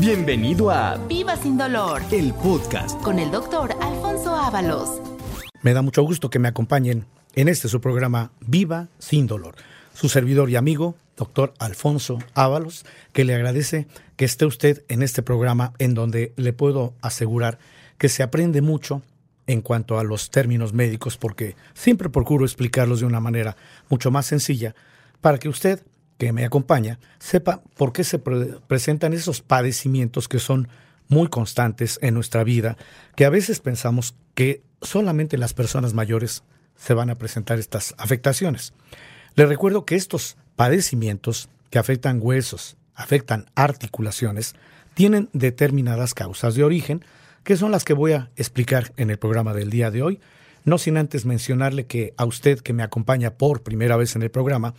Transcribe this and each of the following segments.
Bienvenido a Viva sin dolor el podcast. con el doctor Alfonso Ábalos. Me da mucho gusto que me acompañen en este su programa Viva sin dolor. Su servidor y amigo, doctor Alfonso Ábalos, que le agradece que esté usted en este programa en donde le puedo asegurar que se aprende mucho en cuanto a los términos médicos, porque siempre procuro explicarlos de una manera mucho más sencilla para que usted que me acompaña sepa por qué se pre- presentan esos padecimientos que son muy constantes en nuestra vida, que a veces pensamos que solamente las personas mayores se van a presentar estas afectaciones. Le recuerdo que estos padecimientos que afectan huesos, afectan articulaciones, tienen determinadas causas de origen, que son las que voy a explicar en el programa del día de hoy, no sin antes mencionarle que a usted que me acompaña por primera vez en el programa,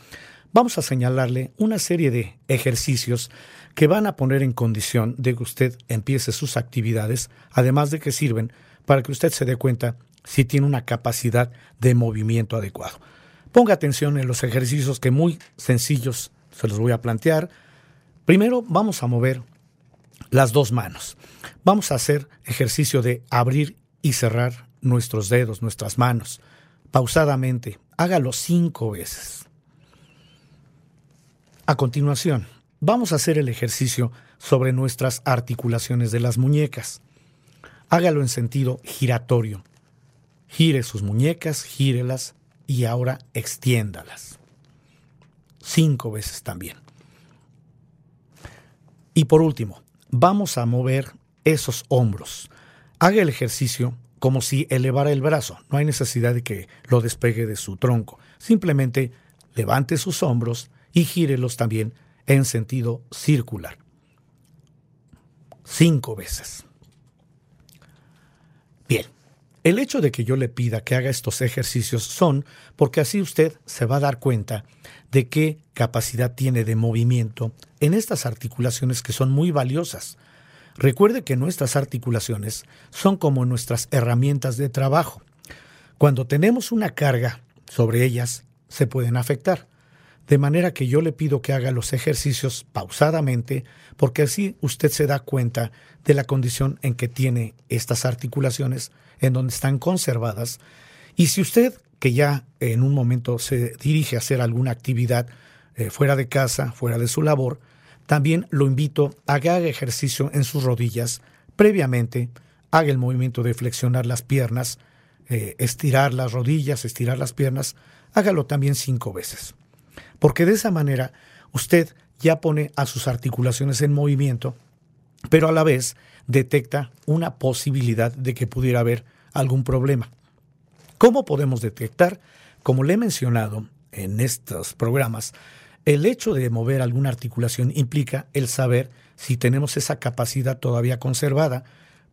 vamos a señalarle una serie de ejercicios que van a poner en condición de que usted empiece sus actividades, además de que sirven para que usted se dé cuenta si tiene una capacidad de movimiento adecuado. Ponga atención en los ejercicios que muy sencillos se los voy a plantear. Primero vamos a mover las dos manos. Vamos a hacer ejercicio de abrir y cerrar nuestros dedos, nuestras manos, pausadamente. Hágalo cinco veces. A continuación, vamos a hacer el ejercicio sobre nuestras articulaciones de las muñecas. Hágalo en sentido giratorio. Gire sus muñecas, gírelas y ahora extiéndalas. Cinco veces también. Y por último, vamos a mover esos hombros. Haga el ejercicio como si elevara el brazo. No hay necesidad de que lo despegue de su tronco. Simplemente levante sus hombros y gírelos también en sentido circular. Cinco veces. Bien, el hecho de que yo le pida que haga estos ejercicios son porque así usted se va a dar cuenta de qué capacidad tiene de movimiento en estas articulaciones que son muy valiosas. Recuerde que nuestras articulaciones son como nuestras herramientas de trabajo. Cuando tenemos una carga sobre ellas, se pueden afectar. De manera que yo le pido que haga los ejercicios pausadamente, porque así usted se da cuenta de la condición en que tiene estas articulaciones, en donde están conservadas. Y si usted, que ya en un momento se dirige a hacer alguna actividad eh, fuera de casa, fuera de su labor, también lo invito a que haga ejercicio en sus rodillas previamente, haga el movimiento de flexionar las piernas, eh, estirar las rodillas, estirar las piernas, hágalo también cinco veces. Porque de esa manera usted ya pone a sus articulaciones en movimiento, pero a la vez detecta una posibilidad de que pudiera haber algún problema. ¿Cómo podemos detectar? Como le he mencionado en estos programas, el hecho de mover alguna articulación implica el saber si tenemos esa capacidad todavía conservada,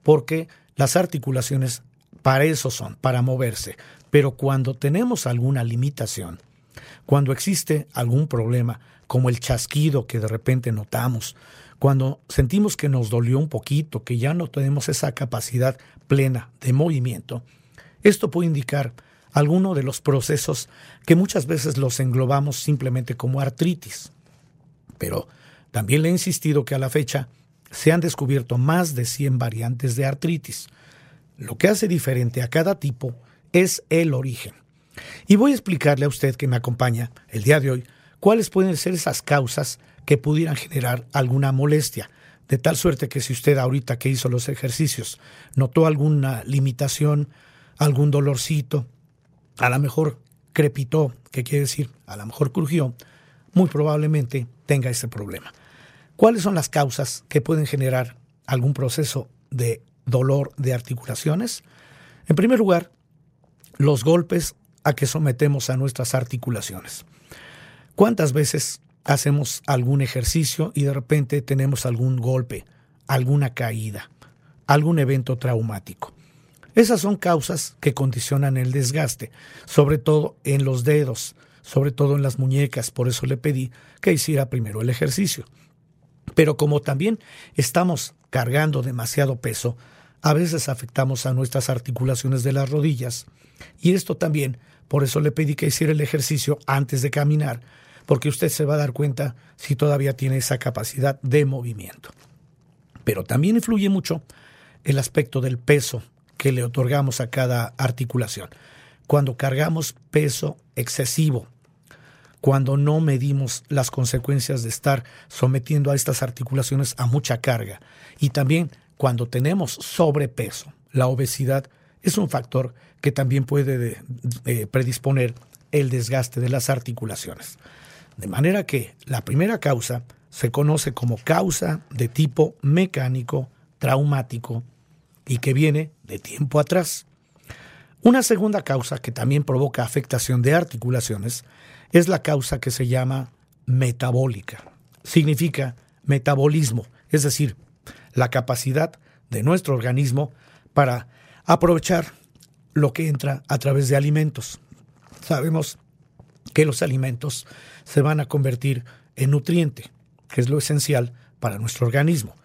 porque las articulaciones para eso son, para moverse. Pero cuando tenemos alguna limitación, cuando existe algún problema, como el chasquido que de repente notamos, cuando sentimos que nos dolió un poquito, que ya no tenemos esa capacidad plena de movimiento, esto puede indicar alguno de los procesos que muchas veces los englobamos simplemente como artritis. Pero también le he insistido que a la fecha se han descubierto más de 100 variantes de artritis. Lo que hace diferente a cada tipo es el origen. Y voy a explicarle a usted que me acompaña el día de hoy cuáles pueden ser esas causas que pudieran generar alguna molestia, de tal suerte que si usted ahorita que hizo los ejercicios notó alguna limitación, algún dolorcito, a lo mejor crepitó, que quiere decir, a lo mejor crujió, muy probablemente tenga ese problema. ¿Cuáles son las causas que pueden generar algún proceso de dolor de articulaciones? En primer lugar, los golpes a que sometemos a nuestras articulaciones. ¿Cuántas veces hacemos algún ejercicio y de repente tenemos algún golpe, alguna caída, algún evento traumático. Esas son causas que condicionan el desgaste, sobre todo en los dedos, sobre todo en las muñecas. Por eso le pedí que hiciera primero el ejercicio. Pero como también estamos cargando demasiado peso, a veces afectamos a nuestras articulaciones de las rodillas. Y esto también, por eso le pedí que hiciera el ejercicio antes de caminar, porque usted se va a dar cuenta si todavía tiene esa capacidad de movimiento. Pero también influye mucho el aspecto del peso que le otorgamos a cada articulación. Cuando cargamos peso excesivo, cuando no medimos las consecuencias de estar sometiendo a estas articulaciones a mucha carga y también cuando tenemos sobrepeso. La obesidad es un factor que también puede predisponer el desgaste de las articulaciones. De manera que la primera causa se conoce como causa de tipo mecánico traumático y que viene de tiempo atrás. Una segunda causa que también provoca afectación de articulaciones es la causa que se llama metabólica. Significa metabolismo, es decir, la capacidad de nuestro organismo para aprovechar lo que entra a través de alimentos. Sabemos que los alimentos se van a convertir en nutriente, que es lo esencial para nuestro organismo.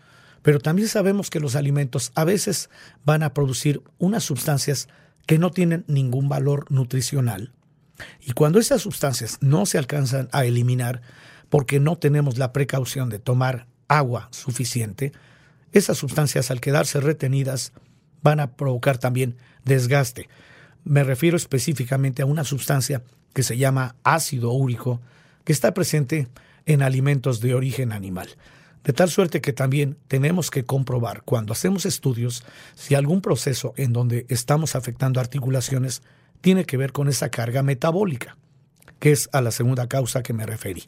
Pero también sabemos que los alimentos a veces van a producir unas sustancias que no tienen ningún valor nutricional. Y cuando esas sustancias no se alcanzan a eliminar porque no tenemos la precaución de tomar agua suficiente, esas sustancias al quedarse retenidas van a provocar también desgaste. Me refiero específicamente a una sustancia que se llama ácido úrico, que está presente en alimentos de origen animal. De tal suerte que también tenemos que comprobar cuando hacemos estudios si algún proceso en donde estamos afectando articulaciones tiene que ver con esa carga metabólica, que es a la segunda causa que me referí.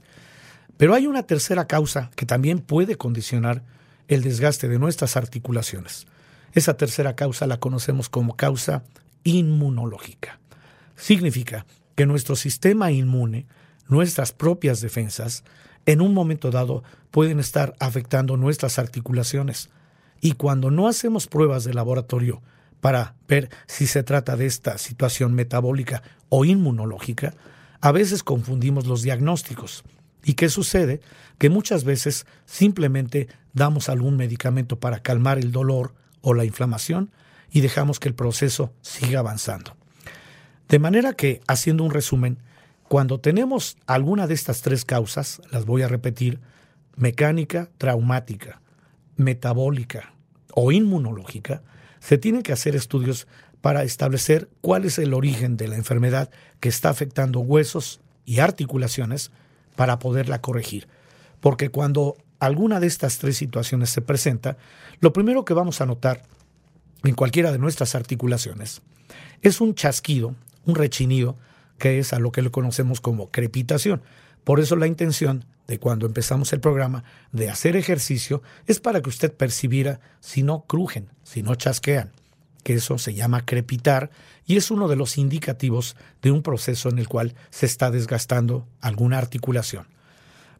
Pero hay una tercera causa que también puede condicionar el desgaste de nuestras articulaciones. Esa tercera causa la conocemos como causa inmunológica. Significa que nuestro sistema inmune, nuestras propias defensas, en un momento dado pueden estar afectando nuestras articulaciones. Y cuando no hacemos pruebas de laboratorio para ver si se trata de esta situación metabólica o inmunológica, a veces confundimos los diagnósticos. ¿Y qué sucede? Que muchas veces simplemente damos algún medicamento para calmar el dolor o la inflamación y dejamos que el proceso siga avanzando. De manera que, haciendo un resumen, cuando tenemos alguna de estas tres causas, las voy a repetir, mecánica, traumática, metabólica o inmunológica, se tienen que hacer estudios para establecer cuál es el origen de la enfermedad que está afectando huesos y articulaciones para poderla corregir. Porque cuando alguna de estas tres situaciones se presenta, lo primero que vamos a notar en cualquiera de nuestras articulaciones es un chasquido, un rechinido, que es a lo que le conocemos como crepitación. Por eso la intención de cuando empezamos el programa de hacer ejercicio es para que usted percibiera si no crujen, si no chasquean, que eso se llama crepitar y es uno de los indicativos de un proceso en el cual se está desgastando alguna articulación.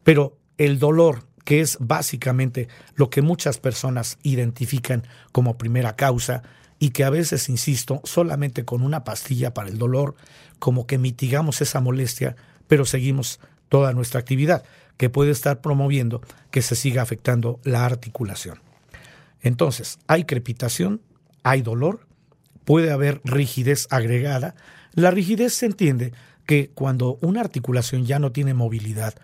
Pero el dolor, que es básicamente lo que muchas personas identifican como primera causa, y que a veces, insisto, solamente con una pastilla para el dolor, como que mitigamos esa molestia, pero seguimos toda nuestra actividad, que puede estar promoviendo que se siga afectando la articulación. Entonces, hay crepitación, hay dolor, puede haber rigidez agregada. La rigidez se entiende que cuando una articulación ya no tiene movilidad,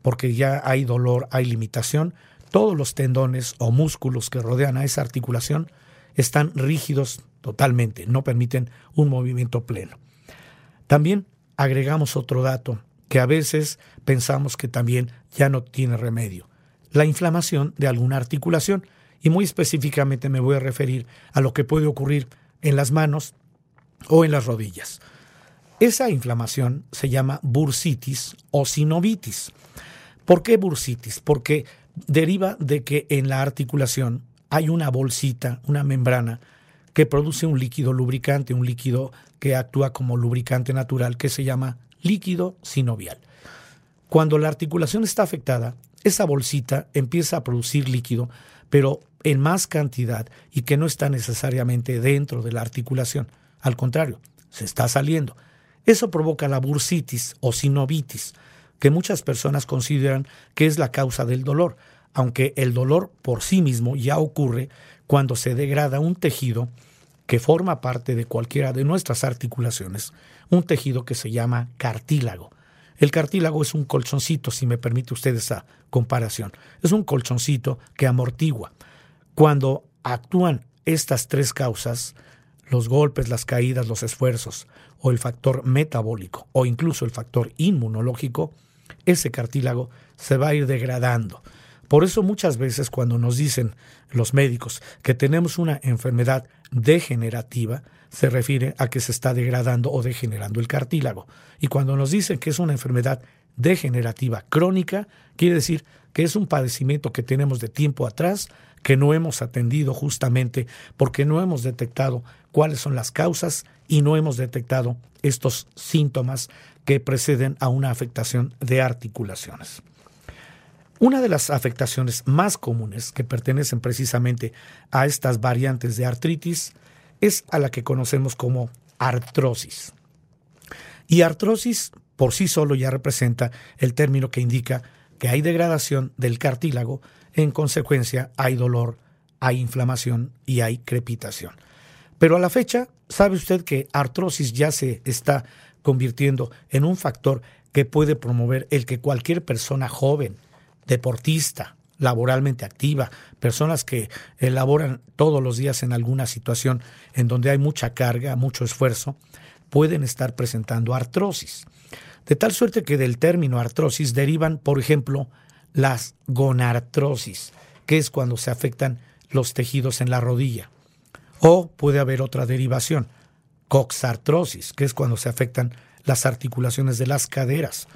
porque ya hay dolor, hay limitación, todos los tendones o músculos que rodean a esa articulación están rígidos totalmente, no permiten un movimiento pleno. También agregamos otro dato que a veces pensamos que también ya no tiene remedio, la inflamación de alguna articulación, y muy específicamente me voy a referir a lo que puede ocurrir en las manos o en las rodillas. Esa inflamación se llama bursitis o sinovitis. ¿Por qué bursitis? Porque deriva de que en la articulación hay una bolsita, una membrana, que produce un líquido lubricante, un líquido que actúa como lubricante natural que se llama líquido sinovial. Cuando la articulación está afectada, esa bolsita empieza a producir líquido, pero en más cantidad y que no está necesariamente dentro de la articulación. Al contrario, se está saliendo. Eso provoca la bursitis o sinovitis, que muchas personas consideran que es la causa del dolor, aunque el dolor por sí mismo ya ocurre cuando se degrada un tejido que forma parte de cualquiera de nuestras articulaciones, un tejido que se llama cartílago. El cartílago es un colchoncito, si me permite usted esa comparación. Es un colchoncito que amortigua. Cuando actúan estas tres causas, los golpes, las caídas, los esfuerzos, o el factor metabólico, o incluso el factor inmunológico, ese cartílago se va a ir degradando. Por eso muchas veces cuando nos dicen los médicos que tenemos una enfermedad degenerativa, se refiere a que se está degradando o degenerando el cartílago. Y cuando nos dicen que es una enfermedad degenerativa crónica, quiere decir que es un padecimiento que tenemos de tiempo atrás, que no hemos atendido justamente porque no hemos detectado cuáles son las causas y no hemos detectado estos síntomas que preceden a una afectación de articulaciones. Una de las afectaciones más comunes que pertenecen precisamente a estas variantes de artritis es a la que conocemos como artrosis. Y artrosis por sí solo ya representa el término que indica que hay degradación del cartílago, en consecuencia hay dolor, hay inflamación y hay crepitación. Pero a la fecha, ¿sabe usted que artrosis ya se está convirtiendo en un factor que puede promover el que cualquier persona joven, deportista, laboralmente activa, personas que elaboran todos los días en alguna situación en donde hay mucha carga, mucho esfuerzo, pueden estar presentando artrosis. De tal suerte que del término artrosis derivan, por ejemplo, las gonartrosis, que es cuando se afectan los tejidos en la rodilla. O puede haber otra derivación, coxartrosis, que es cuando se afectan las articulaciones de las caderas.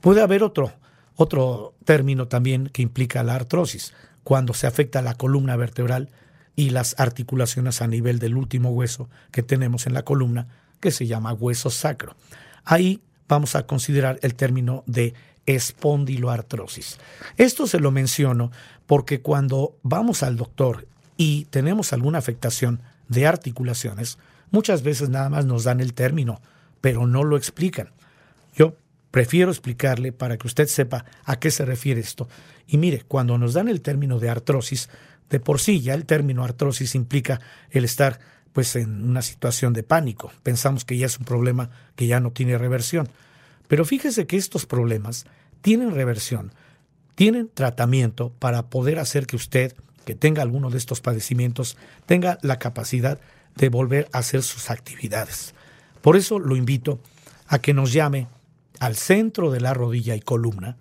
Puede haber otro, otro término también que implica la artrosis, cuando se afecta la columna vertebral y las articulaciones a nivel del último hueso que tenemos en la columna, que se llama hueso sacro. Ahí vamos a considerar el término de espondiloartrosis. Esto se lo menciono porque cuando vamos al doctor y tenemos alguna afectación de articulaciones, muchas veces nada más nos dan el término, pero no lo explican. Yo Prefiero explicarle para que usted sepa a qué se refiere esto. Y mire, cuando nos dan el término de artrosis, de por sí ya el término artrosis implica el estar pues en una situación de pánico. Pensamos que ya es un problema que ya no tiene reversión. Pero fíjese que estos problemas tienen reversión, tienen tratamiento para poder hacer que usted, que tenga alguno de estos padecimientos, tenga la capacidad de volver a hacer sus actividades. Por eso lo invito a que nos llame al centro de la rodilla y columna,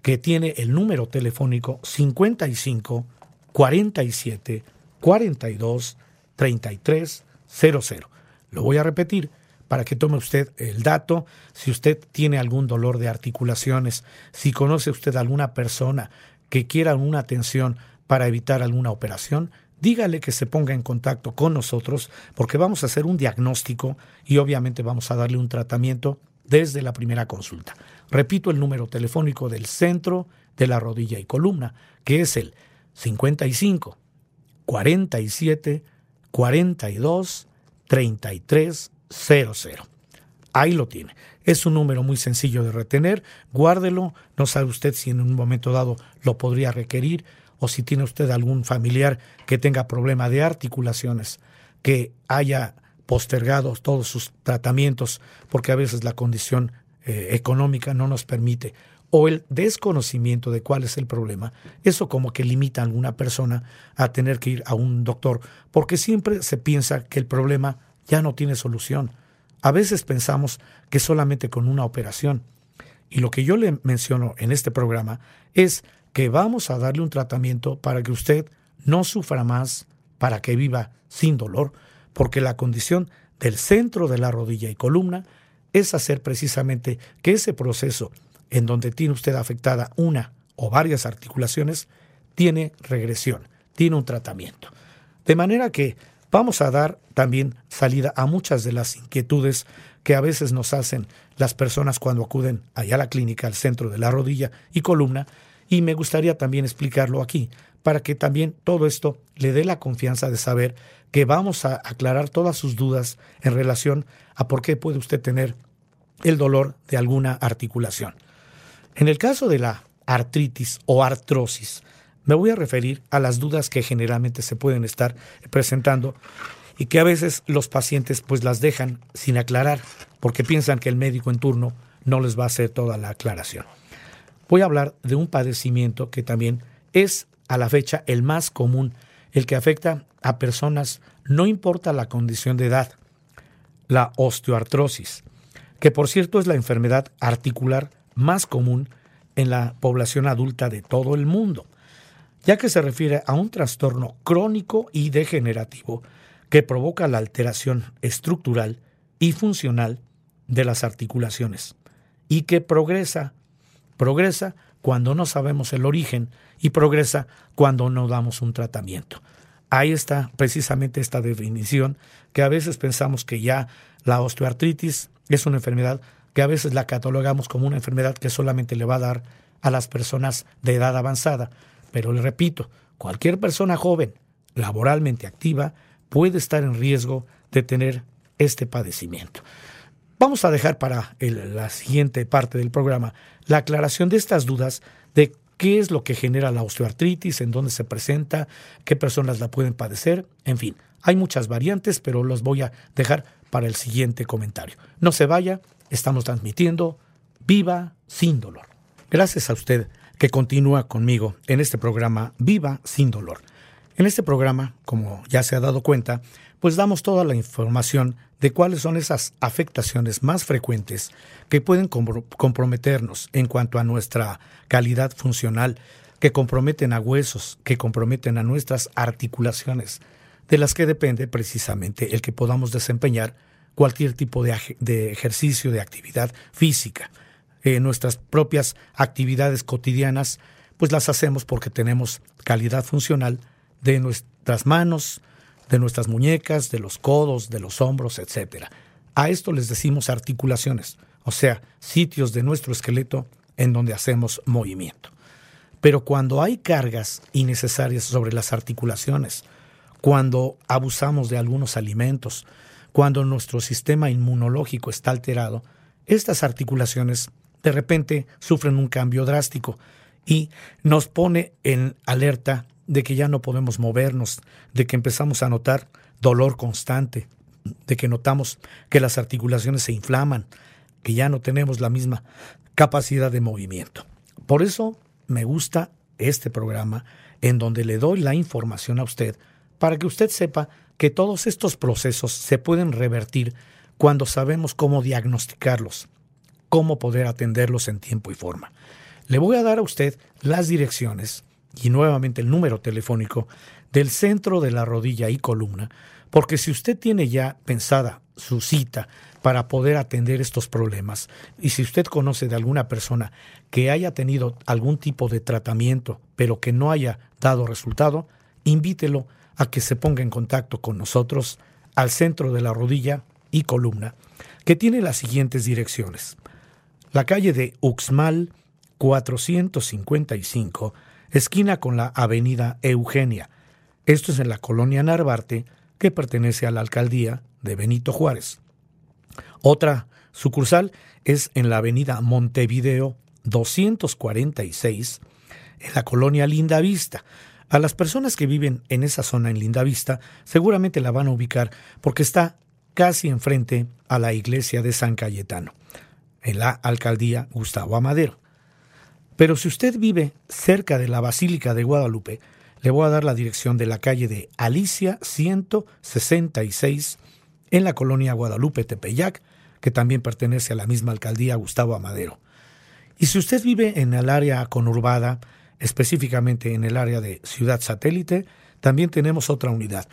que tiene el número telefónico 55 47 42 33 00. Lo voy a repetir para que tome usted el dato. Si usted tiene algún dolor de articulaciones, si conoce usted alguna persona que quiera una atención para evitar alguna operación, dígale que se ponga en contacto con nosotros porque vamos a hacer un diagnóstico y obviamente vamos a darle un tratamiento desde la primera consulta. Repito el número telefónico del centro de la rodilla y columna, que es el 55 47 42 33 00. Ahí lo tiene. Es un número muy sencillo de retener. Guárdelo. No sabe usted si en un momento dado lo podría requerir o si tiene usted algún familiar que tenga problema de articulaciones, que haya postergados todos sus tratamientos porque a veces la condición eh, económica no nos permite o el desconocimiento de cuál es el problema, eso como que limita a alguna persona a tener que ir a un doctor, porque siempre se piensa que el problema ya no tiene solución. A veces pensamos que solamente con una operación. Y lo que yo le menciono en este programa es que vamos a darle un tratamiento para que usted no sufra más, para que viva sin dolor, porque la condición del centro de la rodilla y columna es hacer precisamente que ese proceso en donde tiene usted afectada una o varias articulaciones tiene regresión, tiene un tratamiento. De manera que vamos a dar también salida a muchas de las inquietudes que a veces nos hacen las personas cuando acuden allá a la clínica, al centro de la rodilla y columna, y me gustaría también explicarlo aquí, para que también todo esto le dé la confianza de saber que vamos a aclarar todas sus dudas en relación a por qué puede usted tener el dolor de alguna articulación. En el caso de la artritis o artrosis, me voy a referir a las dudas que generalmente se pueden estar presentando y que a veces los pacientes pues las dejan sin aclarar porque piensan que el médico en turno no les va a hacer toda la aclaración. Voy a hablar de un padecimiento que también es a la fecha el más común, el que afecta a personas, no importa la condición de edad, la osteoartrosis, que por cierto es la enfermedad articular más común en la población adulta de todo el mundo, ya que se refiere a un trastorno crónico y degenerativo que provoca la alteración estructural y funcional de las articulaciones y que progresa, progresa cuando no sabemos el origen y progresa cuando no damos un tratamiento. Ahí está precisamente esta definición que a veces pensamos que ya la osteoartritis es una enfermedad que a veces la catalogamos como una enfermedad que solamente le va a dar a las personas de edad avanzada. Pero le repito, cualquier persona joven, laboralmente activa, puede estar en riesgo de tener este padecimiento. Vamos a dejar para la siguiente parte del programa la aclaración de estas dudas de qué es lo que genera la osteoartritis, en dónde se presenta, qué personas la pueden padecer, en fin, hay muchas variantes, pero los voy a dejar para el siguiente comentario. No se vaya, estamos transmitiendo Viva sin dolor. Gracias a usted que continúa conmigo en este programa Viva sin dolor. En este programa, como ya se ha dado cuenta, pues damos toda la información de cuáles son esas afectaciones más frecuentes que pueden comprometernos en cuanto a nuestra calidad funcional, que comprometen a huesos, que comprometen a nuestras articulaciones, de las que depende precisamente el que podamos desempeñar cualquier tipo de, ejercicio, de actividad física. Eh, nuestras propias actividades cotidianas, pues las hacemos porque tenemos calidad funcional de nuestras manos, de nuestras muñecas, de los codos, de los hombros, etc. A esto les decimos articulaciones, o sea, sitios de nuestro esqueleto en donde hacemos movimiento. Pero cuando hay cargas innecesarias sobre las articulaciones, cuando abusamos de algunos alimentos, cuando nuestro sistema inmunológico está alterado, estas articulaciones de repente sufren un cambio drástico y nos pone en alerta de que ya no podemos movernos, de que empezamos a notar dolor constante, de que notamos que las articulaciones se inflaman, que ya no tenemos la misma capacidad de movimiento. Por eso me gusta este programa en donde le doy la información a usted para que usted sepa que todos estos procesos se pueden revertir cuando sabemos cómo diagnosticarlos, cómo poder atenderlos en tiempo y forma. Le voy a dar a usted las direcciones y nuevamente el número telefónico del centro de la rodilla y columna, porque si usted tiene ya pensada su cita para poder atender estos problemas y si usted conoce de alguna persona que haya tenido algún tipo de tratamiento pero que no haya dado resultado, invítelo a que se ponga en contacto con nosotros al centro de la rodilla y columna, que tiene las siguientes direcciones. La calle de Uxmal 455 esquina con la avenida Eugenia. Esto es en la colonia Narvarte, que pertenece a la alcaldía de Benito Juárez. Otra sucursal es en la avenida Montevideo 246, en la colonia Linda Vista. A las personas que viven en esa zona en Linda Vista seguramente la van a ubicar porque está casi enfrente a la iglesia de San Cayetano, en la alcaldía Gustavo Amadero. Pero si usted vive cerca de la Basílica de Guadalupe, le voy a dar la dirección de la calle de Alicia 166 en la colonia Guadalupe Tepeyac, que también pertenece a la misma alcaldía Gustavo Amadero. Y si usted vive en el área conurbada, específicamente en el área de Ciudad Satélite, también tenemos otra unidad,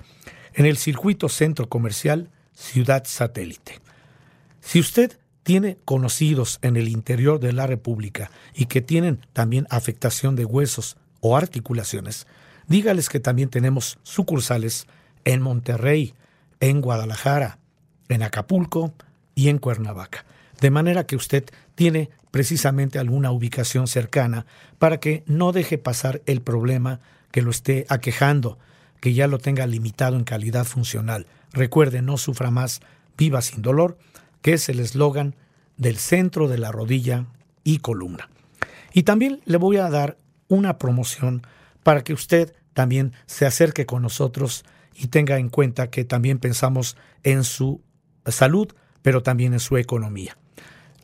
en el circuito centro comercial Ciudad Satélite. Si usted tiene conocidos en el interior de la República y que tienen también afectación de huesos o articulaciones, dígales que también tenemos sucursales en Monterrey, en Guadalajara, en Acapulco y en Cuernavaca. De manera que usted tiene precisamente alguna ubicación cercana para que no deje pasar el problema que lo esté aquejando, que ya lo tenga limitado en calidad funcional. Recuerde, no sufra más, viva sin dolor, que es el eslogan del centro de la rodilla y columna. Y también le voy a dar una promoción para que usted también se acerque con nosotros y tenga en cuenta que también pensamos en su salud, pero también en su economía.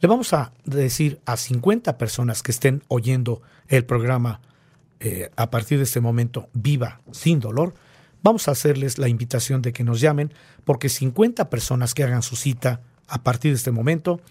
Le vamos a decir a 50 personas que estén oyendo el programa eh, a partir de este momento Viva sin dolor, vamos a hacerles la invitación de que nos llamen porque 50 personas que hagan su cita a partir de este momento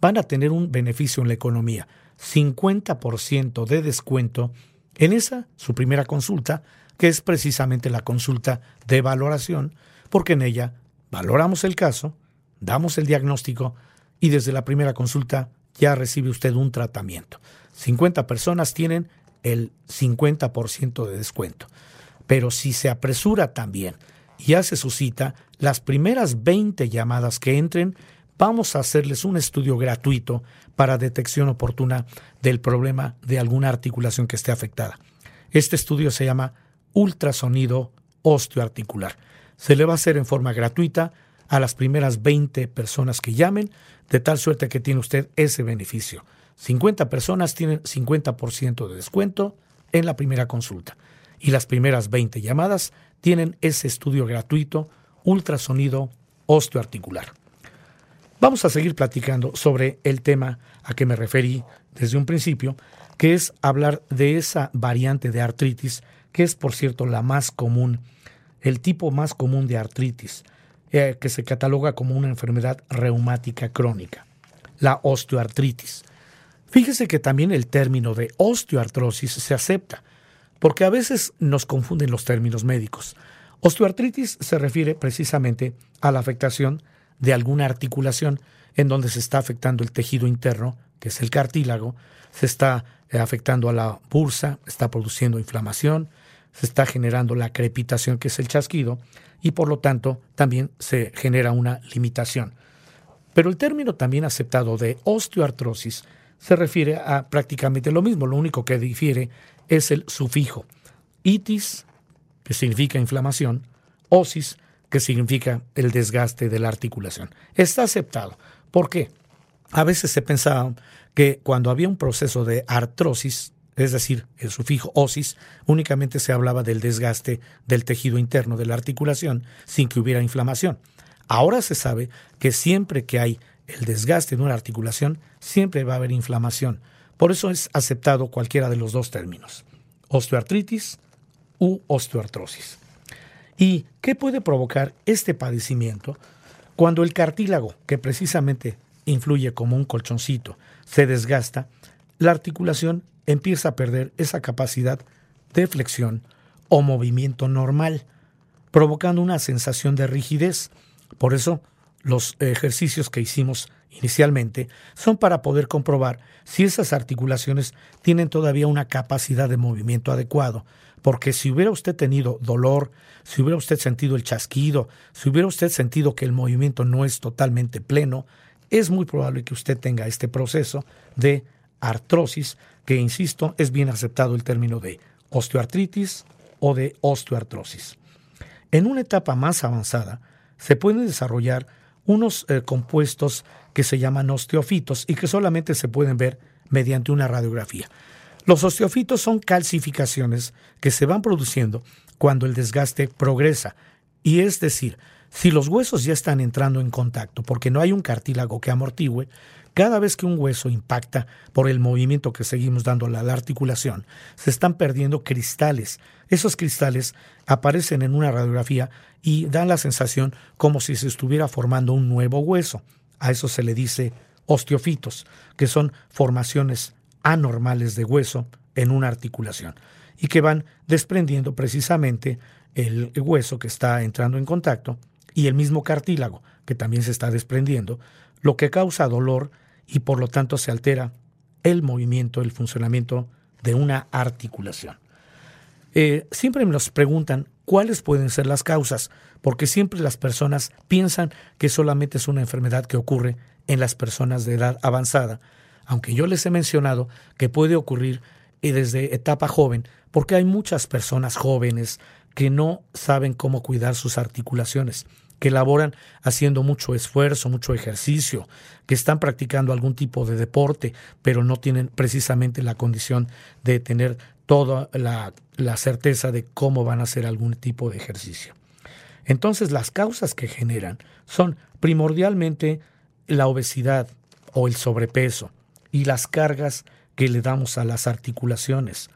van a tener un beneficio en la economía. 50% de descuento en esa, su primera consulta, que es precisamente la consulta de valoración, porque en ella valoramos el caso, damos el diagnóstico y desde la primera consulta ya recibe usted un tratamiento. 50 personas tienen el 50% de descuento. Pero si se apresura también y hace su cita, las primeras 20 llamadas que entren, vamos a hacerles un estudio gratuito para detección oportuna del problema de alguna articulación que esté afectada. Este estudio se llama ultrasonido osteoarticular. Se le va a hacer en forma gratuita a las primeras 20 personas que llamen, de tal suerte que tiene usted ese beneficio. 50 personas tienen 50% de descuento en la primera consulta y las primeras 20 llamadas tienen ese estudio gratuito ultrasonido osteoarticular. Vamos a seguir platicando sobre el tema a que me referí desde un principio, que es hablar de esa variante de artritis, que es por cierto la más común, el tipo más común de artritis, eh, que se cataloga como una enfermedad reumática crónica, la osteoartritis. Fíjese que también el término de osteoartrosis se acepta, porque a veces nos confunden los términos médicos. Osteoartritis se refiere precisamente a la afectación de alguna articulación en donde se está afectando el tejido interno, que es el cartílago, se está eh, afectando a la bursa, está produciendo inflamación, se está generando la crepitación, que es el chasquido, y por lo tanto también se genera una limitación. Pero el término también aceptado de osteoartrosis se refiere a prácticamente lo mismo, lo único que difiere es el sufijo. Itis, que significa inflamación, osis, que significa el desgaste de la articulación. Está aceptado. ¿Por qué? A veces se pensaba que cuando había un proceso de artrosis, es decir, el sufijo osis, únicamente se hablaba del desgaste del tejido interno de la articulación sin que hubiera inflamación. Ahora se sabe que siempre que hay el desgaste de una articulación, siempre va a haber inflamación. Por eso es aceptado cualquiera de los dos términos, osteoartritis u osteoartrosis. ¿Y qué puede provocar este padecimiento? Cuando el cartílago, que precisamente influye como un colchoncito, se desgasta, la articulación empieza a perder esa capacidad de flexión o movimiento normal, provocando una sensación de rigidez. Por eso, los ejercicios que hicimos inicialmente son para poder comprobar si esas articulaciones tienen todavía una capacidad de movimiento adecuado. Porque si hubiera usted tenido dolor, si hubiera usted sentido el chasquido, si hubiera usted sentido que el movimiento no es totalmente pleno, es muy probable que usted tenga este proceso de artrosis, que insisto, es bien aceptado el término de osteoartritis o de osteoartrosis. En una etapa más avanzada, se pueden desarrollar unos eh, compuestos que se llaman osteofitos y que solamente se pueden ver mediante una radiografía. Los osteofitos son calcificaciones que se van produciendo cuando el desgaste progresa, y es decir, si los huesos ya están entrando en contacto porque no hay un cartílago que amortigüe, cada vez que un hueso impacta por el movimiento que seguimos dando a la articulación, se están perdiendo cristales. Esos cristales aparecen en una radiografía y dan la sensación como si se estuviera formando un nuevo hueso. A eso se le dice osteofitos, que son formaciones anormales de hueso en una articulación y que van desprendiendo precisamente el hueso que está entrando en contacto y el mismo cartílago que también se está desprendiendo, lo que causa dolor y por lo tanto se altera el movimiento, el funcionamiento de una articulación. Eh, siempre nos preguntan cuáles pueden ser las causas, porque siempre las personas piensan que solamente es una enfermedad que ocurre en las personas de edad avanzada, aunque yo les he mencionado que puede ocurrir desde etapa joven, porque hay muchas personas jóvenes que no saben cómo cuidar sus articulaciones, que laboran haciendo mucho esfuerzo, mucho ejercicio, que están practicando algún tipo de deporte, pero no tienen precisamente la condición de tener toda la, la certeza de cómo van a hacer algún tipo de ejercicio. Entonces las causas que generan son primordialmente la obesidad o el sobrepeso y las cargas que le damos a las articulaciones.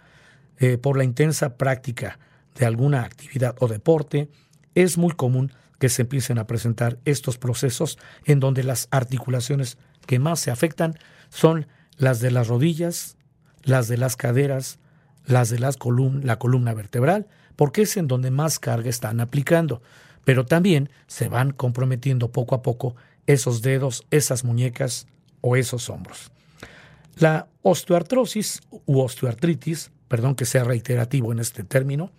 Eh, por la intensa práctica de alguna actividad o deporte, es muy común que se empiecen a presentar estos procesos en donde las articulaciones que más se afectan son las de las rodillas, las de las caderas, las de la columna vertebral, porque es en donde más carga están aplicando. Pero también se van comprometiendo poco a poco esos dedos, esas muñecas o esos hombros. La osteoartrosis u osteoartritis, perdón que sea reiterativo en este término,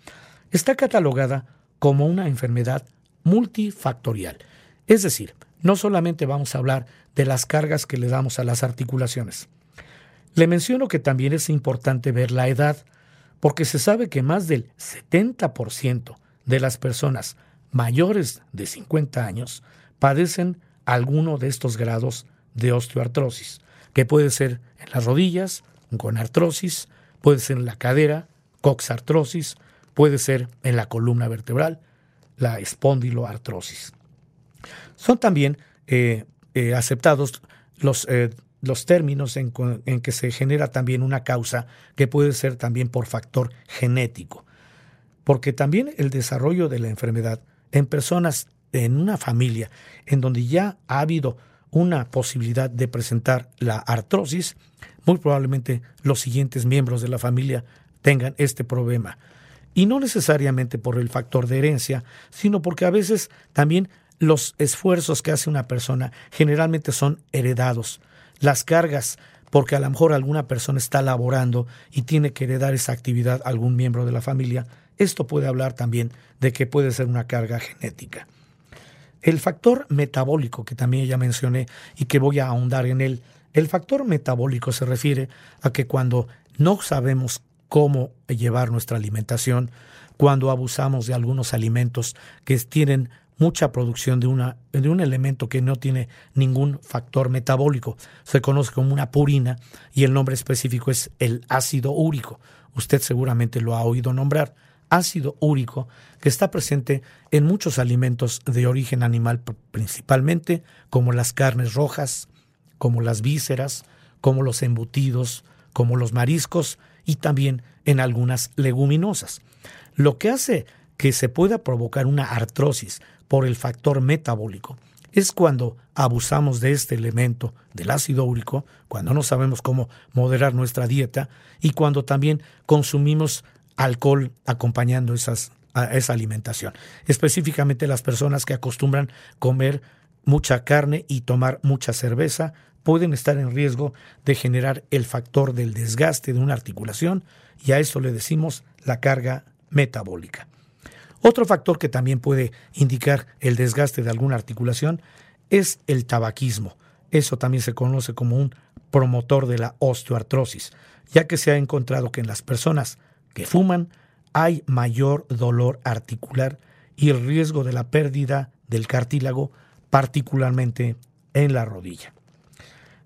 está catalogada como una enfermedad multifactorial. Es decir, no solamente vamos a hablar de las cargas que le damos a las articulaciones. Le menciono que también es importante ver la edad, porque se sabe que más del 70% de las personas mayores de 50 años padecen alguno de estos grados de osteoartrosis, que puede ser en las rodillas, con artrosis, puede ser en la cadera, coxartrosis, puede ser en la columna vertebral, la espondiloartrosis. Son también eh, eh, aceptados los, eh, los términos en, en que se genera también una causa que puede ser también por factor genético, porque también el desarrollo de la enfermedad en personas en una familia en donde ya ha habido una posibilidad de presentar la artrosis, muy probablemente los siguientes miembros de la familia tengan este problema. Y no necesariamente por el factor de herencia, sino porque a veces también los esfuerzos que hace una persona generalmente son heredados. Las cargas, porque a lo mejor alguna persona está laborando y tiene que heredar esa actividad a algún miembro de la familia, esto puede hablar también de que puede ser una carga genética. El factor metabólico, que también ya mencioné y que voy a ahondar en él, el factor metabólico se refiere a que cuando no sabemos cómo llevar nuestra alimentación, cuando abusamos de algunos alimentos que tienen mucha producción de, una, de un elemento que no tiene ningún factor metabólico. Se conoce como una purina y el nombre específico es el ácido úrico. Usted seguramente lo ha oído nombrar ácido úrico que está presente en muchos alimentos de origen animal principalmente, como las carnes rojas, como las vísceras, como los embutidos, como los mariscos y también en algunas leguminosas. Lo que hace que se pueda provocar una artrosis por el factor metabólico es cuando abusamos de este elemento del ácido úrico, cuando no sabemos cómo moderar nuestra dieta y cuando también consumimos alcohol acompañando esa alimentación. Específicamente las personas que acostumbran comer mucha carne y tomar mucha cerveza pueden estar en riesgo de generar el factor del desgaste de una articulación y a eso le decimos la carga metabólica. Otro factor que también puede indicar el desgaste de alguna articulación es el tabaquismo. Eso también se conoce como un promotor de la osteoartrosis, ya que se ha encontrado que en las personas que fuman, hay mayor dolor articular y el riesgo de la pérdida del cartílago, particularmente en la rodilla.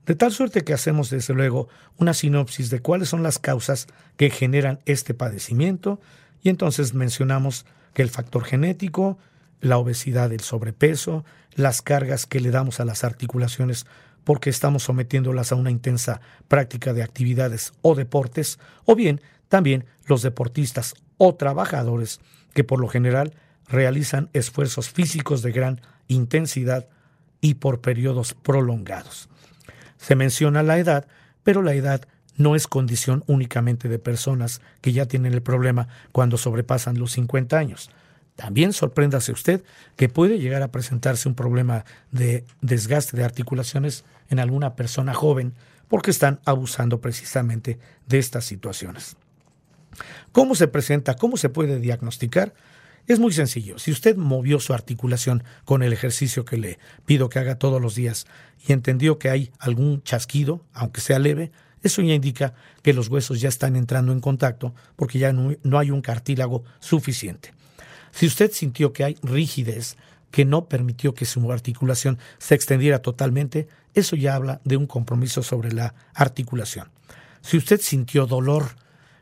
De tal suerte que hacemos desde luego una sinopsis de cuáles son las causas que generan este padecimiento y entonces mencionamos que el factor genético, la obesidad, el sobrepeso, las cargas que le damos a las articulaciones porque estamos sometiéndolas a una intensa práctica de actividades o deportes, o bien también los deportistas o trabajadores que por lo general realizan esfuerzos físicos de gran intensidad y por periodos prolongados. Se menciona la edad, pero la edad no es condición únicamente de personas que ya tienen el problema cuando sobrepasan los 50 años. También sorpréndase usted que puede llegar a presentarse un problema de desgaste de articulaciones en alguna persona joven porque están abusando precisamente de estas situaciones. ¿Cómo se presenta? ¿Cómo se puede diagnosticar? Es muy sencillo. Si usted movió su articulación con el ejercicio que le pido que haga todos los días y entendió que hay algún chasquido, aunque sea leve, eso ya indica que los huesos ya están entrando en contacto porque ya no, hay un cartílago suficiente. Si usted sintió que hay rigidez que no permitió que su articulación se extendiera totalmente, eso ya habla de un compromiso sobre la articulación. Si usted sintió dolor,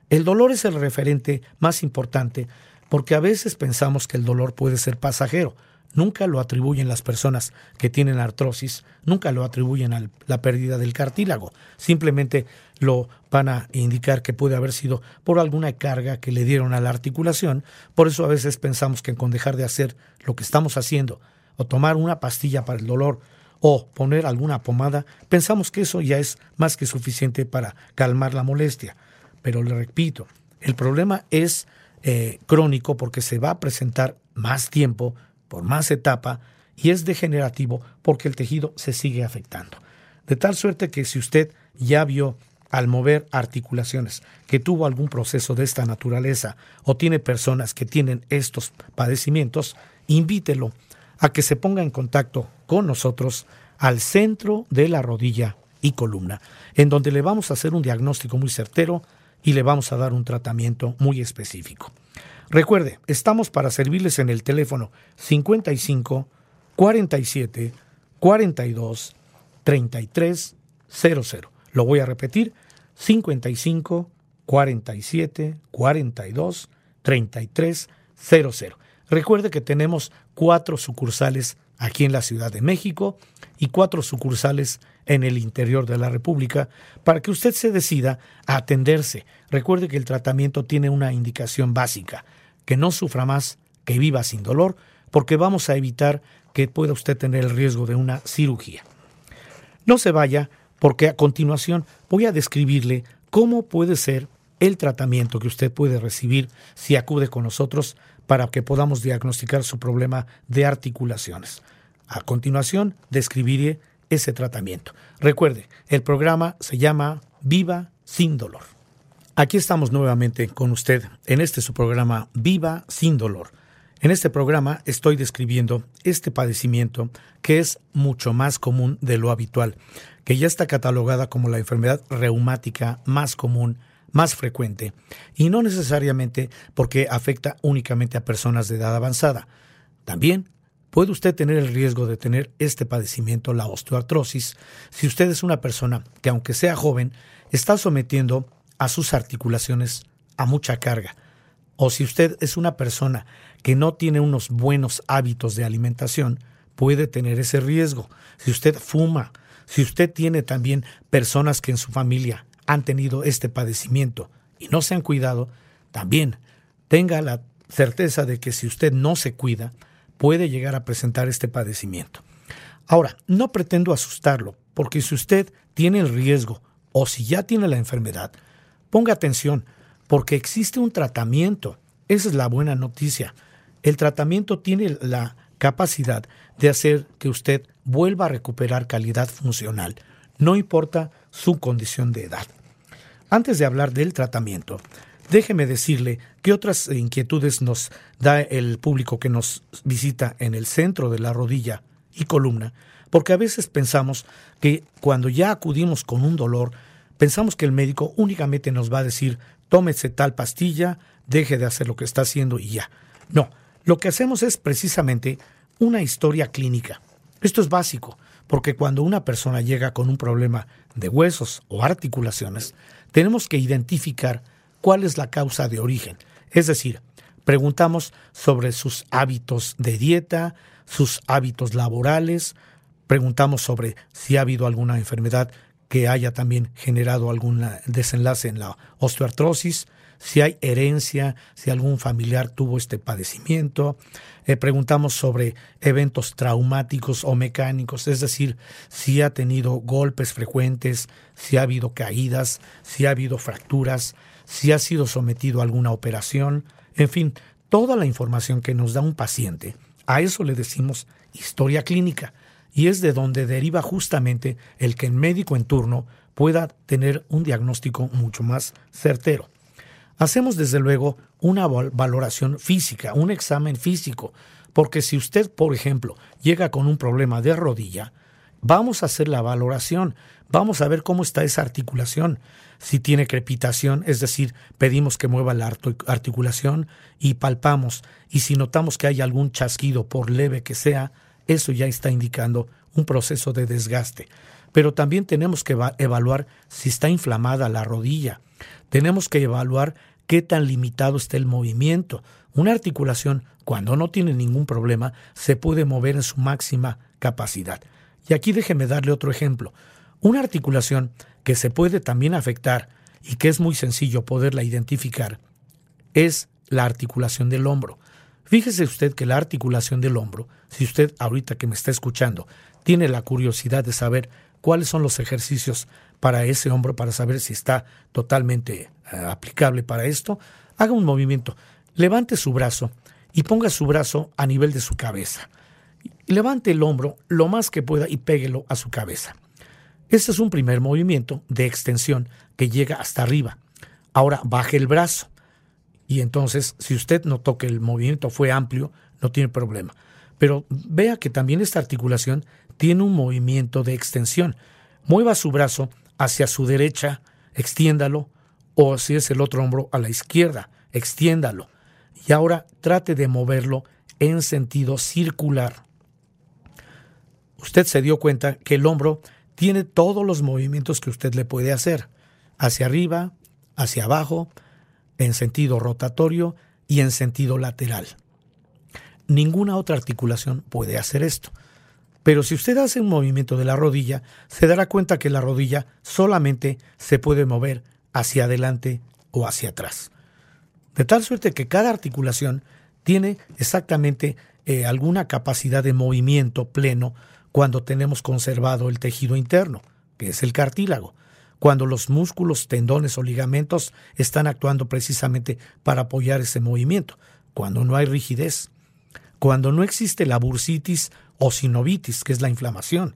el dolor es el referente más importante porque a veces pensamos que el dolor puede ser pasajero. Nunca lo atribuyen las personas que tienen artrosis, nunca lo atribuyen a la pérdida del cartílago. Simplemente lo van a indicar que puede haber sido por alguna carga que le dieron a la articulación. Por eso a veces pensamos que con dejar de hacer lo que estamos haciendo, o tomar una pastilla para el dolor, o poner alguna pomada, pensamos que eso ya es más que suficiente para calmar la molestia. Pero le repito, el problema es eh, crónico porque se va a presentar más tiempo, por más etapa, y es degenerativo porque el tejido se sigue afectando. De tal suerte que si usted ya vio al mover articulaciones que tuvo algún proceso de esta naturaleza o tiene personas que tienen estos padecimientos, invítelo a que se ponga en contacto con nosotros al centro de la rodilla y columna, en donde le vamos a hacer un diagnóstico muy certero y le vamos a dar un tratamiento muy específico. Recuerde, estamos para servirles en el teléfono 55 47 42 33 00. Lo voy a repetir, 55 47 42 33 00. Recuerde que tenemos cuatro sucursales aquí en la Ciudad de México y cuatro sucursales en el interior de la República para que usted se decida a atenderse. Recuerde que el tratamiento tiene una indicación básica, que no sufra más, que viva sin dolor, porque vamos a evitar que pueda usted tener el riesgo de una cirugía. No se vaya, porque a continuación voy a describirle cómo puede ser el tratamiento que usted puede recibir si acude con nosotros para que podamos diagnosticar su problema de articulaciones. A continuación, describiré ese tratamiento. Recuerde, el programa se llama Viva sin dolor. Aquí estamos nuevamente con usted en este su programa Viva sin dolor. En este programa estoy describiendo este padecimiento que es mucho más común de lo habitual, que ya está catalogada como la enfermedad reumática más común, más frecuente, y no necesariamente porque afecta únicamente a personas de edad avanzada. También puede usted tener el riesgo de tener este padecimiento, la osteoartrosis, si usted es una persona que aunque sea joven, está sometiendo a sus articulaciones a mucha carga. O si usted es una persona que no tiene unos buenos hábitos de alimentación, puede tener ese riesgo. Si usted fuma, si usted tiene también personas que en su familia han tenido este padecimiento y no se han cuidado, también tenga la certeza de que si usted no se cuida, puede llegar a presentar este padecimiento. Ahora, no pretendo asustarlo, porque si usted tiene el riesgo o si ya tiene la enfermedad, ponga atención, porque existe un tratamiento. Esa es la buena noticia. El tratamiento tiene la capacidad de hacer que usted vuelva a recuperar calidad funcional, no importa su condición de edad. Antes de hablar del tratamiento, Déjeme decirle qué otras inquietudes nos da el público que nos visita en el centro de la rodilla y columna, porque a veces pensamos que cuando ya acudimos con un dolor, pensamos que el médico únicamente nos va a decir, tómese tal pastilla, deje de hacer lo que está haciendo y ya. No, lo que hacemos es precisamente una historia clínica. Esto es básico, porque cuando una persona llega con un problema de huesos o articulaciones, tenemos que identificar cuál es la causa de origen. Es decir, preguntamos sobre sus hábitos de dieta, sus hábitos laborales, preguntamos sobre si ha habido alguna enfermedad que haya también generado algún desenlace en la osteoartrosis, si hay herencia, si algún familiar tuvo este padecimiento. Eh, preguntamos sobre eventos traumáticos o mecánicos, es decir, si ha tenido golpes frecuentes, si ha habido caídas, si ha habido fracturas, si ha sido sometido a alguna operación, en fin, toda la información que nos da un paciente. A eso le decimos historia clínica y es de donde deriva justamente el que el médico en turno pueda tener un diagnóstico mucho más certero. hacemos desde luego una valoración física, un examen físico, porque si usted, por ejemplo, llega con un problema de rodilla, vamos a hacer la valoración, vamos a ver cómo está esa articulación, si tiene crepitación, es decir, pedimos que mueva la articulación y palpamos, y si notamos que hay algún chasquido, por leve que sea, eso ya está indicando un proceso de desgaste. Pero también tenemos que evaluar si está inflamada la rodilla. Tenemos que evaluar qué tan limitado está el movimiento. Una articulación, cuando no tiene ningún problema, se puede mover en su máxima capacidad. Y aquí déjeme darle otro ejemplo. Una articulación que se puede también afectar y que es muy sencillo poderla identificar es la articulación del hombro. Fíjese usted que la articulación del hombro, si usted ahorita que me está escuchando tiene la curiosidad de saber cuáles son los ejercicios para ese hombro, para saber si está totalmente eh, aplicable para esto, haga un movimiento, levante su brazo y ponga su brazo a nivel de su cabeza. Levante el hombro lo más que pueda y péguelo a su cabeza. Este es un primer movimiento de extensión que llega hasta arriba. Ahora baje el brazo. Y entonces, si usted notó que el movimiento fue amplio, no tiene problema. Pero vea que también esta articulación tiene un movimiento de extensión. Mueva su brazo hacia su derecha, extiéndalo, o si es el otro hombro a la izquierda, extiéndalo. Y ahora trate de moverlo en sentido circular. Usted se dio cuenta que el hombro tiene todos los movimientos que usted le puede hacer, hacia arriba, hacia abajo, en sentido rotatorio y en sentido lateral. Ninguna otra articulación puede hacer esto. Pero si usted hace un movimiento de la rodilla, se dará cuenta que la rodilla solamente se puede mover hacia adelante o hacia atrás. De tal suerte que cada articulación tiene exactamente eh, alguna capacidad de movimiento pleno cuando tenemos conservado el tejido interno, que es el cartílago, cuando los músculos, tendones o ligamentos están actuando precisamente para apoyar ese movimiento, cuando no hay rigidez, cuando no existe la bursitis o sinovitis, que es la inflamación,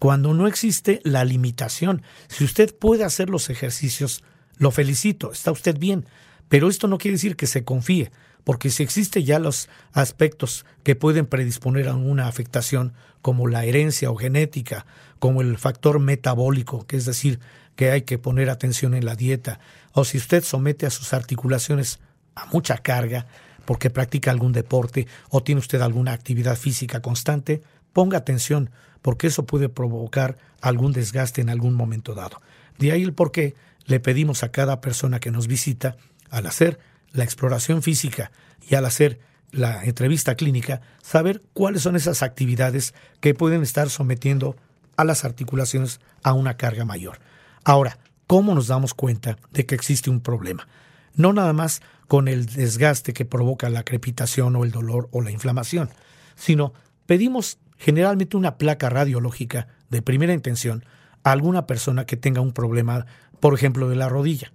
cuando no existe la limitación. Si usted puede hacer los ejercicios, lo felicito, está usted bien, pero esto no quiere decir que se confíe, porque si existen ya los aspectos que pueden predisponer a una afectación, como la herencia o genética, como el factor metabólico, que es decir, que hay que poner atención en la dieta, o si usted somete a sus articulaciones a mucha carga, porque practica algún deporte o tiene usted alguna actividad física constante, ponga atención, porque eso puede provocar algún desgaste en algún momento dado. De ahí el por qué le pedimos a cada persona que nos visita, al hacer la exploración física y al hacer la entrevista clínica, saber cuáles son esas actividades que pueden estar sometiendo a las articulaciones a una carga mayor. Ahora, ¿cómo nos damos cuenta de que existe un problema? No nada más con el desgaste que provoca la crepitación o el dolor o la inflamación, sino pedimos generalmente una placa radiológica de primera intención a alguna persona que tenga un problema, por ejemplo, de la rodilla.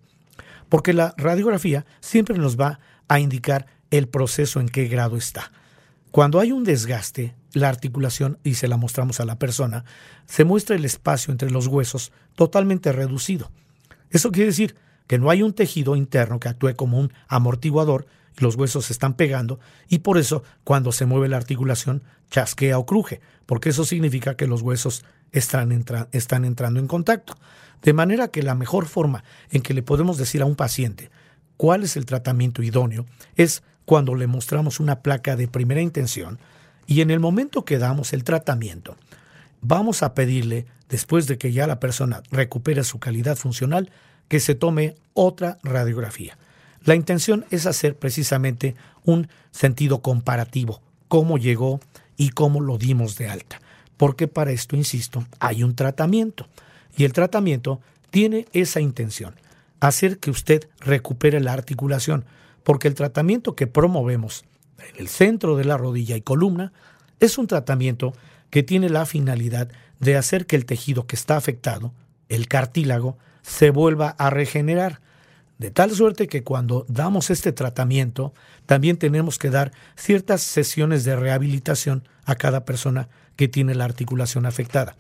Porque la radiografía siempre nos va a indicar el proceso en qué grado está. Cuando hay un desgaste, la articulación, y se la mostramos a la persona, se muestra el espacio entre los huesos totalmente reducido. Eso quiere decir que no hay un tejido interno que actúe como un amortiguador los huesos se están pegando y por eso cuando se mueve la articulación chasquea o cruje, porque eso significa que los huesos están entrando en contacto. De manera que la mejor forma en que le podemos decir a un paciente cuál es el tratamiento idóneo es cuando le mostramos una placa de primera intención y en el momento que damos el tratamiento, vamos a pedirle, después de que ya la persona recupere su calidad funcional, que se tome otra radiografía. La intención es hacer precisamente un sentido comparativo, cómo llegó y cómo lo dimos de alta. Porque para esto, insisto, hay un tratamiento. Y el tratamiento tiene esa intención, hacer que usted recupere la articulación, porque el tratamiento que promovemos en el centro de la rodilla y columna es un tratamiento que tiene la finalidad de hacer que el tejido que está afectado, el cartílago, se vuelva a regenerar. De tal suerte que cuando damos este tratamiento, también tenemos que dar ciertas sesiones de rehabilitación a cada persona que tiene la articulación afectada.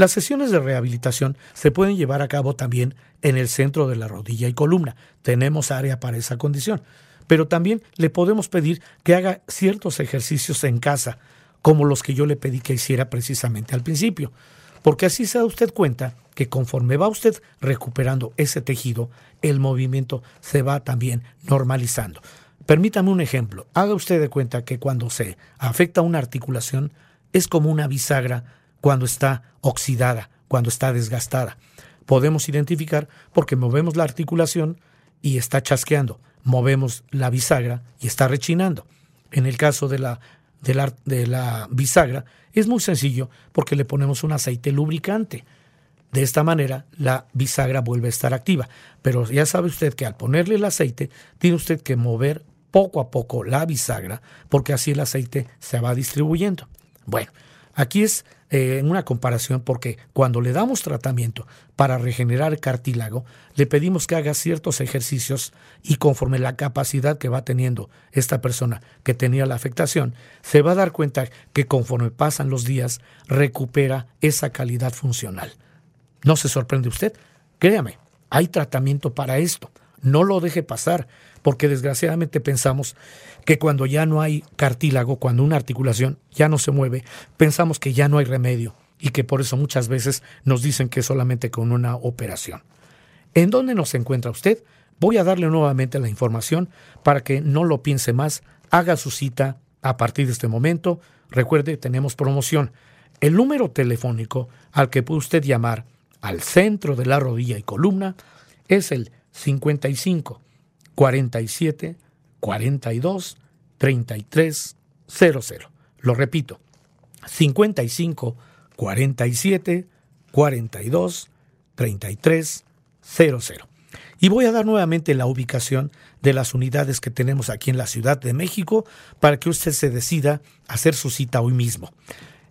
Las sesiones de rehabilitación se pueden llevar a cabo también en el centro de la rodilla y columna. Tenemos área para esa condición. Pero también le podemos pedir que haga ciertos ejercicios en casa, como los que yo le pedí que hiciera precisamente al principio. Porque así se da usted cuenta que conforme va usted recuperando ese tejido, el movimiento se va también normalizando. Permítame un ejemplo. Haga usted de cuenta que cuando se afecta una articulación es como una bisagra cuando está oxidada, cuando está desgastada. Podemos identificar porque movemos la articulación y está chasqueando, movemos la bisagra y está rechinando. En el caso de la, de la, bisagra es muy sencillo porque le ponemos un aceite lubricante. De esta manera la bisagra vuelve a estar activa. Pero ya sabe usted que al ponerle el aceite tiene usted que mover poco a poco la bisagra porque así el aceite se va distribuyendo. Bueno, aquí es eh, una comparación porque cuando le damos tratamiento para regenerar cartílago, le pedimos que haga ciertos ejercicios y conforme la capacidad que va teniendo esta persona que tenía la afectación, se va a dar cuenta que conforme pasan los días recupera esa calidad funcional. ¿No se sorprende usted? Créame, hay tratamiento para esto. No lo deje pasar porque desgraciadamente pensamos que cuando ya no hay cartílago, cuando una articulación ya no se mueve, pensamos que ya no hay remedio y que por eso muchas veces nos dicen que solamente con una operación. ¿En dónde nos encuentra usted? Voy a darle nuevamente la información para que no lo piense más, haga su cita a partir de este momento. Recuerde, tenemos promoción. El número telefónico al que puede usted llamar al centro de la rodilla y columna es el 55 47 42 33 00. Lo repito, 55 47 42 33 00. Y voy a dar nuevamente la ubicación de las unidades que tenemos aquí en la Ciudad de México para que usted se decida hacer su cita hoy mismo.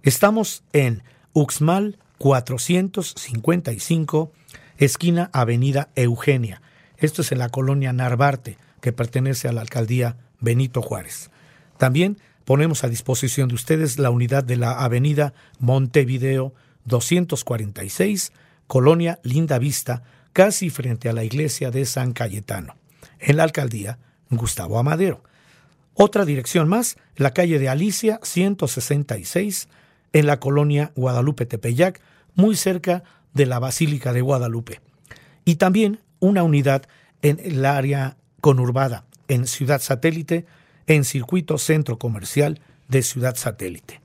Estamos en Uxmal 455, esquina Avenida Eugenia. Esto es en la colonia Narvarte, que pertenece a la alcaldía Benito Juárez. También ponemos a disposición de ustedes la unidad de la avenida Montevideo 246, colonia Linda Vista, casi frente a la iglesia de San Cayetano, en la alcaldía Gustavo Amadero. Otra dirección más, la calle de Alicia 166, en la colonia Guadalupe Tepeyac, muy cerca de la Basílica de Guadalupe. Y también una unidad en el área conurbada, en Ciudad Satélite, en Circuito Centro Comercial de Ciudad Satélite.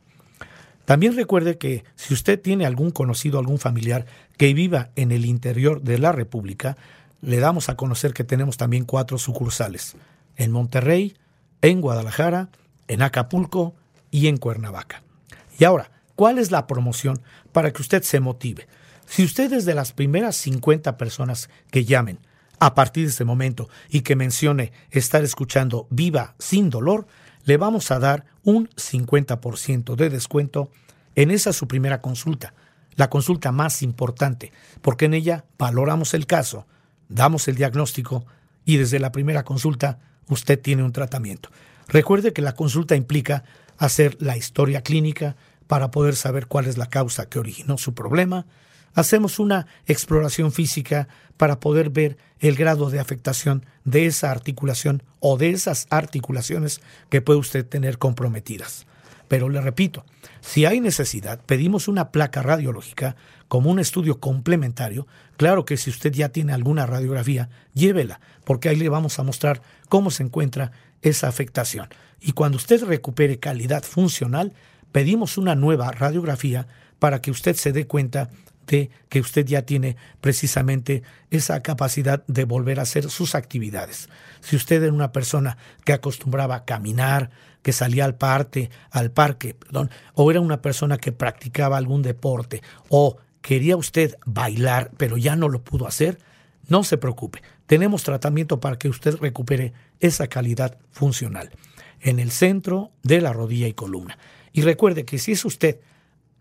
También recuerde que si usted tiene algún conocido, algún familiar que viva en el interior de la República, le damos a conocer que tenemos también cuatro sucursales, en Monterrey, en Guadalajara, en Acapulco y en Cuernavaca. Y ahora, ¿cuál es la promoción para que usted se motive? Si usted es de las primeras 50 personas que llamen a partir de este momento y que mencione estar escuchando Viva sin dolor, le vamos a dar un 50% de descuento en esa su primera consulta, la consulta más importante, porque en ella valoramos el caso, damos el diagnóstico y desde la primera consulta usted tiene un tratamiento. Recuerde que la consulta implica hacer la historia clínica para poder saber cuál es la causa que originó su problema, hacemos una exploración física para poder ver el grado de afectación de esa articulación o de esas articulaciones que puede usted tener comprometidas. Pero le repito, si hay necesidad, pedimos una placa radiológica como un estudio complementario. Claro que si usted ya tiene alguna radiografía, llévela, porque ahí le vamos a mostrar cómo se encuentra esa afectación. Y cuando usted recupere calidad funcional, pedimos una nueva radiografía para que usted se dé cuenta que usted ya tiene precisamente esa capacidad de volver a hacer sus actividades. Si usted era una persona que acostumbraba a caminar, que salía al parque, al parque, perdón, o era una persona que practicaba algún deporte, o quería usted bailar, pero ya no lo pudo hacer, no se preocupe. Tenemos tratamiento para que usted recupere esa calidad funcional en el centro de la rodilla y columna. Y recuerde que si es usted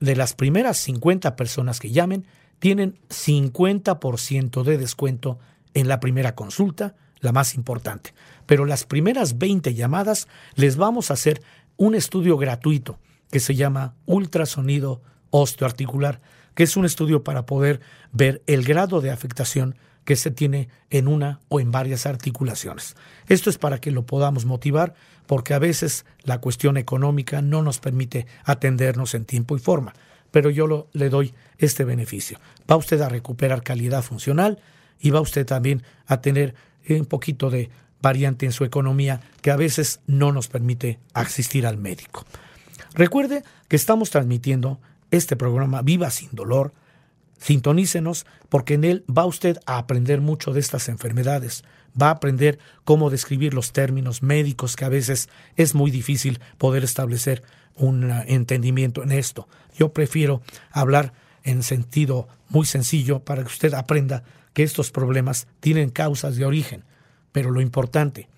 de las primeras 50 personas que llamen, tienen 50% de descuento en la primera consulta, la más importante. Pero las primeras 20 llamadas les vamos a hacer un estudio gratuito que se llama ultrasonido osteoarticular que es un estudio para poder ver el grado de afectación que se tiene en una o en varias articulaciones. Esto es para que lo podamos motivar porque a veces la cuestión económica no nos permite atendernos en tiempo y forma, pero yo le doy este beneficio. Va usted a recuperar calidad funcional y va usted también a tener un poquito de variante en su economía que a veces no nos permite asistir al médico. Recuerde que estamos transmitiendo este programa Viva sin dolor. Sintonícenos porque en él va usted a aprender mucho de estas enfermedades, va a aprender cómo describir los términos médicos que a veces es muy difícil poder establecer un uh, entendimiento en esto. Yo prefiero hablar en sentido muy sencillo para que usted aprenda que estos problemas tienen causas de origen. Pero lo importante,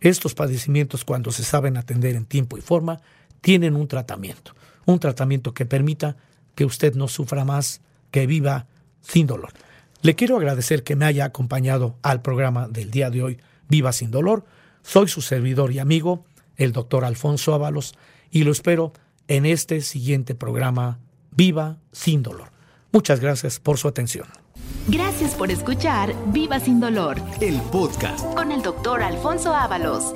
estos padecimientos cuando se saben atender en tiempo y forma, tienen un tratamiento, un tratamiento que permita que usted no sufra más, que viva sin dolor. Le quiero agradecer que me haya acompañado al programa del día de hoy, Viva sin dolor. Soy su servidor y amigo, el doctor Alfonso Ábalos, y lo espero en este siguiente programa, Viva sin dolor. Muchas gracias por su atención. Gracias por escuchar Viva sin dolor, el podcast con el doctor Alfonso Ábalos.